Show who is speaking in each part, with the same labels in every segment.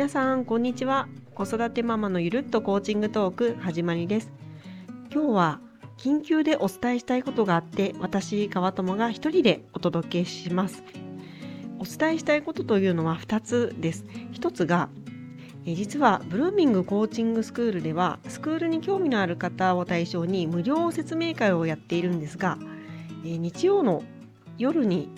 Speaker 1: 皆さんこんにちは。子育てママのゆるっとコーチングトーク始まりです。今日は緊急でお伝えしたいことがあって私川友が一人でお届けします。お伝えしたいことというのは2つです。1つがえ実はブルーミングコーチングスクールではスクールに興味のある方を対象に無料説明会をやっているんですが、え日曜の夜に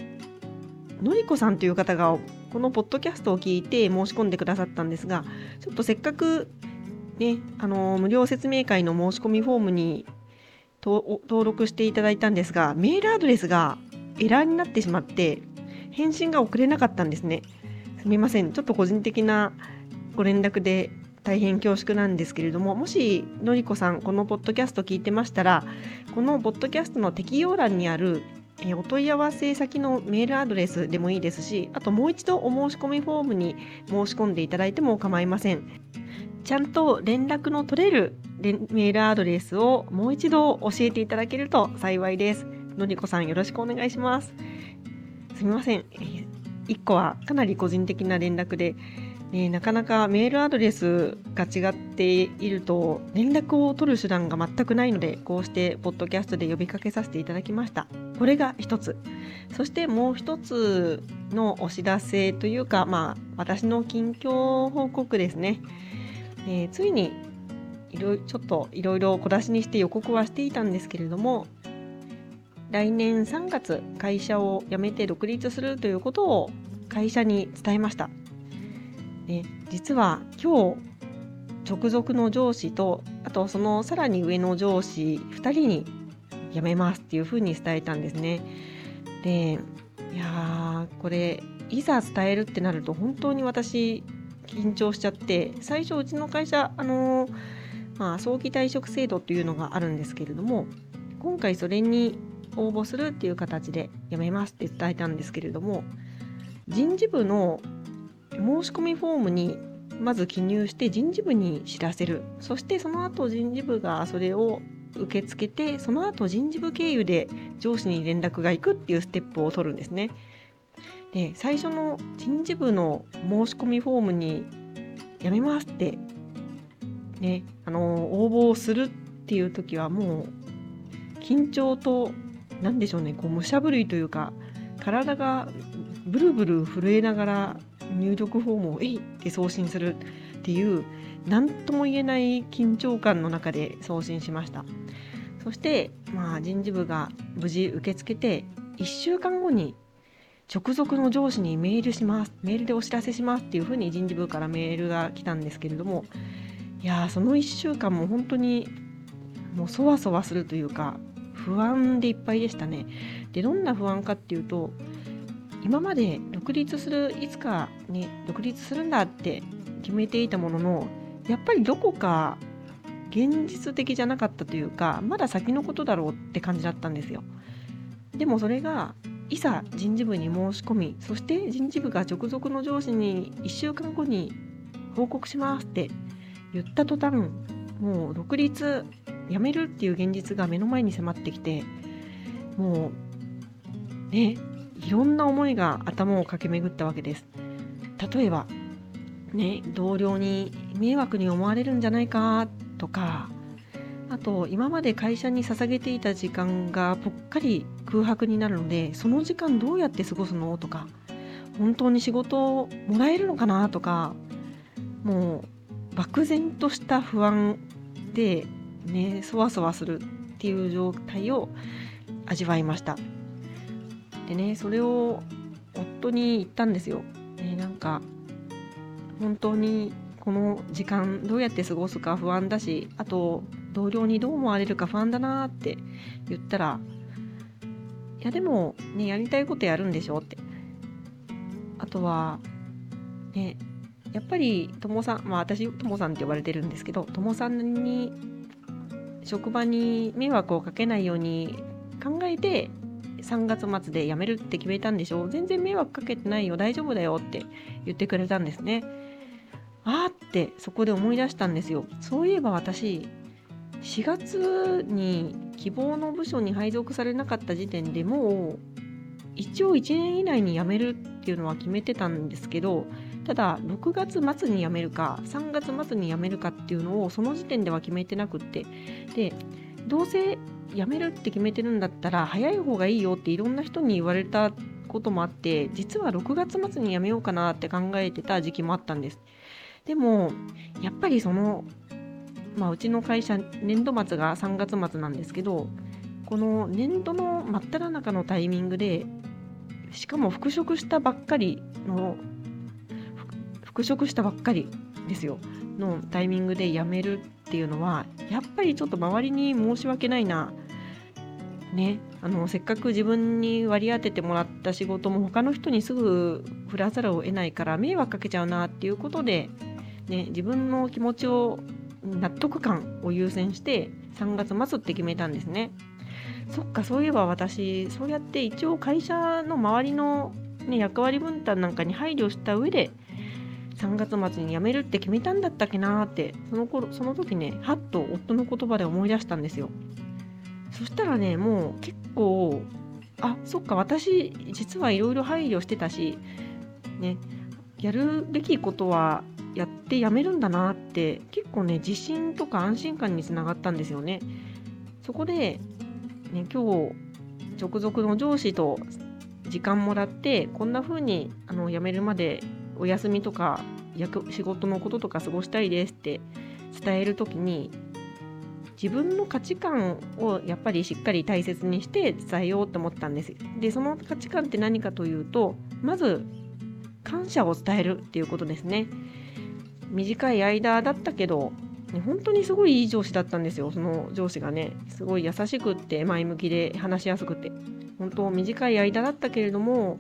Speaker 1: のりこさんという方がこのポッドキャストを聞いて申し込んでくださったんですがちょっとせっかくねあの無料説明会の申し込みフォームに登録していただいたんですがメールアドレスがエラーになってしまって返信が送れなかったんですね。すみません。ちょっと個人的なご連絡で大変恐縮なんですけれどももしのりこさんこのポッドキャスト聞いてましたらこのポッドキャストの適用欄にあるえお問い合わせ先のメールアドレスでもいいですしあともう一度お申し込みフォームに申し込んでいただいても構いません。ちゃんと連絡の取れるメールアドレスをもう一度教えていただけると幸いです。のりこさんよろしくお願いします。すみません。1個はかなり個人的な連絡でね、なかなかメールアドレスが違っていると連絡を取る手段が全くないのでこうしてポッドキャストで呼びかけさせていただきました。これが一つ。そしてもう一つのお知らせというかまあ私の近況報告ですね、えー、ついにいろちょっといろいろ小出しにして予告はしていたんですけれども来年3月会社を辞めて独立するということを会社に伝えました。ね、実は今日直属の上司とあとそのさらに上の上司2人に辞めますっていうふうに伝えたんですね。でいやこれいざ伝えるってなると本当に私緊張しちゃって最初うちの会社あのまあ、早期退職制度というのがあるんですけれども今回それに応募するっていう形で辞めますって伝えたんですけれども人事部の申し込みフォームにまず記入して人事部に知らせるそしてその後人事部がそれを受け付けてその後人事部経由で上司に連絡が行くっていうステップを取るんですね。で最初の人事部の申し込みフォームに「やめます」ってねあの応募するっていう時はもう緊張と何でしょうねこう武者震いというか体がブルブル震えながら入力フォームを「えい!」って送信するっていう何とも言えない緊張感の中で送信しましたそして、まあ、人事部が無事受け付けて1週間後に直属の上司にメールしますメールでお知らせしますっていうふうに人事部からメールが来たんですけれどもいやその1週間も本当にもうそわそわするというか不安でいっぱいでしたねでどんな不安かっていうと今まで独立するいつかね独立するんだって決めていたもののやっぱりどこか現実的じゃなかったというかまだ先のことだろうって感じだったんですよ。でもそれがいざ人事部に申し込みそして人事部が直属の上司に1週間後に報告しますって言った途端もう独立やめるっていう現実が目の前に迫ってきてもうねいろんな思いが頭を駆け巡ったわけです。例えば、ね、同僚に迷惑に思われるんじゃないかとかあと今まで会社に捧げていた時間がぽっかり空白になるのでその時間どうやって過ごすのとか本当に仕事をもらえるのかなとかもう漠然とした不安でねそわそわするっていう状態を味わいました。でねそれを夫に言ったんですよ。ね、なんか本当にこの時間どうやって過ごすか不安だしあと同僚にどう思われるか不安だなって言ったらいやでもねやりたいことやるんでしょってあとはねやっぱりともさんまあ私ともさんって呼ばれてるんですけどともさんに職場に迷惑をかけないように考えて3月末で辞めるって決めたんでしょ全然迷惑かけてないよ。大丈夫だよって言ってくれたんですね。あーってそこで思い出したんですよ。そういえば私4月に希望の部署に配属されなかった時点でもう一応1年以内に辞めるっていうのは決めてたんですけどただ6月末に辞めるか3月末に辞めるかっていうのをその時点では決めてなくって。でどうせ辞めるって決めてるんだったら早い方がいいよっていろんな人に言われたこともあって実は6月末に辞めようかなって考えてた時期もあったんです。でもやっぱりそのまあうちの会社年度末が3月末なんですけどこの年度の真っ只中のタイミングでしかも復職したばっかりの復職したばっかりですよ。のタイミングで辞めるっていうのはやっぱりちょっと周りに申し訳ないな。ねあのせっかく自分に割り当ててもらった仕事も他の人にすぐ振らざるを得ないから迷惑かけちゃうなっていうことで、ね、自分の気持ちを納得感を優先して3月末って決めたんですね。そっかそういえば私そうやって一応会社の周りの、ね、役割分担なんかに配慮した上で3月末に辞めるって決めたんだったっけなーってその頃その時ねはっと夫の言葉で思い出したんですよそしたらねもう結構あそっか私実はいろいろ配慮してたしねやるべきことはやってやめるんだなって結構ね自信とか安心感につながったんですよね。そこで、ね、今日直属の上司と時間もらってこんな風にあの辞めるまでお休みとか仕事のこととか過ごしたいですって伝える時に自分の価値観をやっぱりしっかり大切にして伝えようと思ったんです。でその価値観って何かというとまず感謝を伝えるっていうことですね。短い間だったけど本当にすごいいい上司だったんですよその上司がねすごい優しくって前向きで話しやすくて本当短い間だったけれども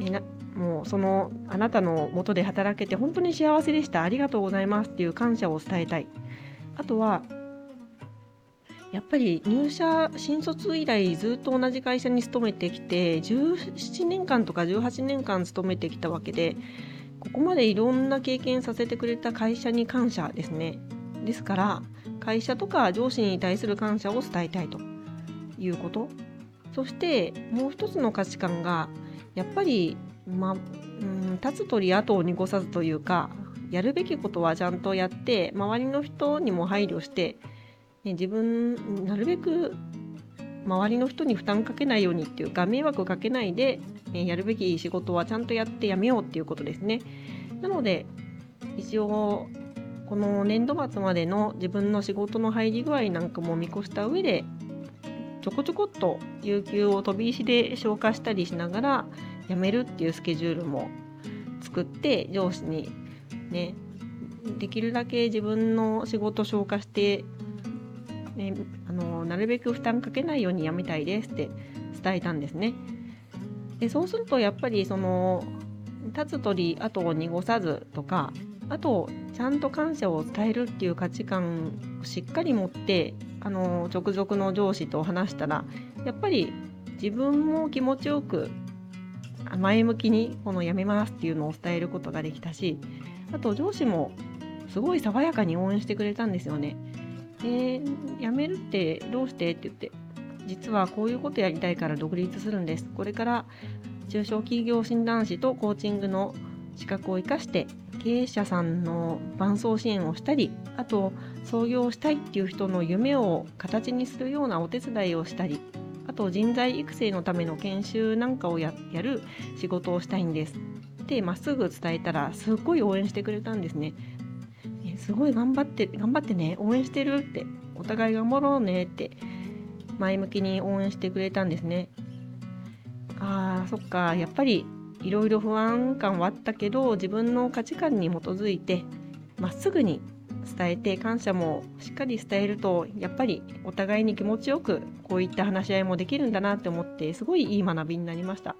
Speaker 1: えなもうそのあなたのもとで働けて本当に幸せでしたありがとうございますっていう感謝を伝えたいあとはやっぱり入社新卒以来ずっと同じ会社に勤めてきて17年間とか18年間勤めてきたわけでここまでいろんな経験させてくれた会社に感謝ですね。ですから会社とか上司に対する感謝を伝えたいと。いうこと。そしてもう一つの価値観がやっぱりまうん立つ鳥後を濁さずというかやるべきことはちゃんとやって周りの人にも配慮して、ね、自分なるべく周りの人に負担かけないようにっていうか迷惑かけないで、ね、やるべき仕事はちゃんとやってやめようっていうことですね。なので一応この年度末までの自分の仕事の入り具合なんかも見越した上でちょこちょこっと有給を飛び石で消化したりしながら辞めるっていうスケジュールも作って上司にねできるだけ自分の仕事消化して、ね、あのなるべく負担かけないように辞めたいですって伝えたんですね。でそうするとやっぱりその立つ鳥後を濁さずとかあとちゃんと感謝を伝えるっていう価値観をしっかり持ってあの直属の上司と話したらやっぱり自分も気持ちよく前向きにこの辞めますっていうのを伝えることができたしあと上司もすごい爽やかに応援してくれたんですよね。で辞めるってどうして？って言って実はこういうことやりたいから独立するんです。これから中小企業診断士とコーチングの資格を生かして経営者さんの伴走支援をしたりあと創業したいっていう人の夢を形にするようなお手伝いをしたりあと人材育成のための研修なんかをやる仕事をしたいんです。ってまっすぐ伝えたらすっごい応援してくれたんですね。すごい頑張って頑張ってね応援してるってお互い頑張ろうねって前向きに応援してくれたんですね。あーそっかやっぱりいろいろ不安感はあったけど自分の価値観に基づいてまっすぐに伝えて感謝もしっかり伝えるとやっぱりお互いに気持ちよくこういった話し合いもできるんだなって思ってすごいいい学びになりました。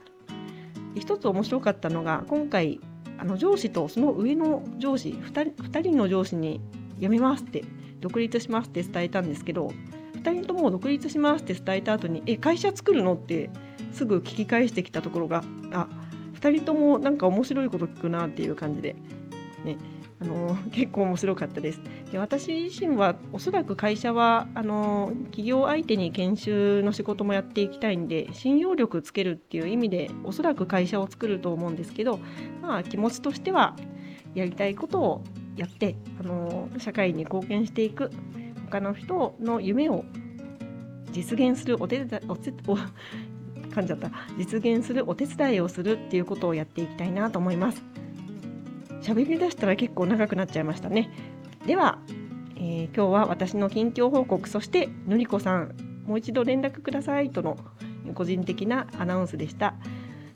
Speaker 1: 一つ面白かったのが今回あの上司とその上の上司 2, 2人の上司に辞めますって独立しますって伝えたんですけど2人とも独立しますって伝えた後にえ会社作るの？ってすぐ聞き返してきたところがあ2人ともなんか面白いこと聞くなっていう感じでねあの 結構面白かったですで私自身はおそらく会社はあの企業相手に研修の仕事もやっていきたいんで信用力つけるっていう意味でおそらく会社を作ると思うんですけど、まあ、気持ちとしてはやりたいことをやってあの社会に貢献していく他の人の夢を実現するお手伝いお手お 噛んじゃった実現するお手伝いをするっていうことをやっていきたいなと思います。喋り出したら結構長くなっちゃいましたね。では、えー、今日は私の近況報告、そしてのりこさん、もう一度連絡くださいとの個人的なアナウンスでした。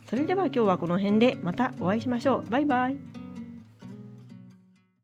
Speaker 1: それでは今日はこの辺でまたお会いしましょう。バイバイ。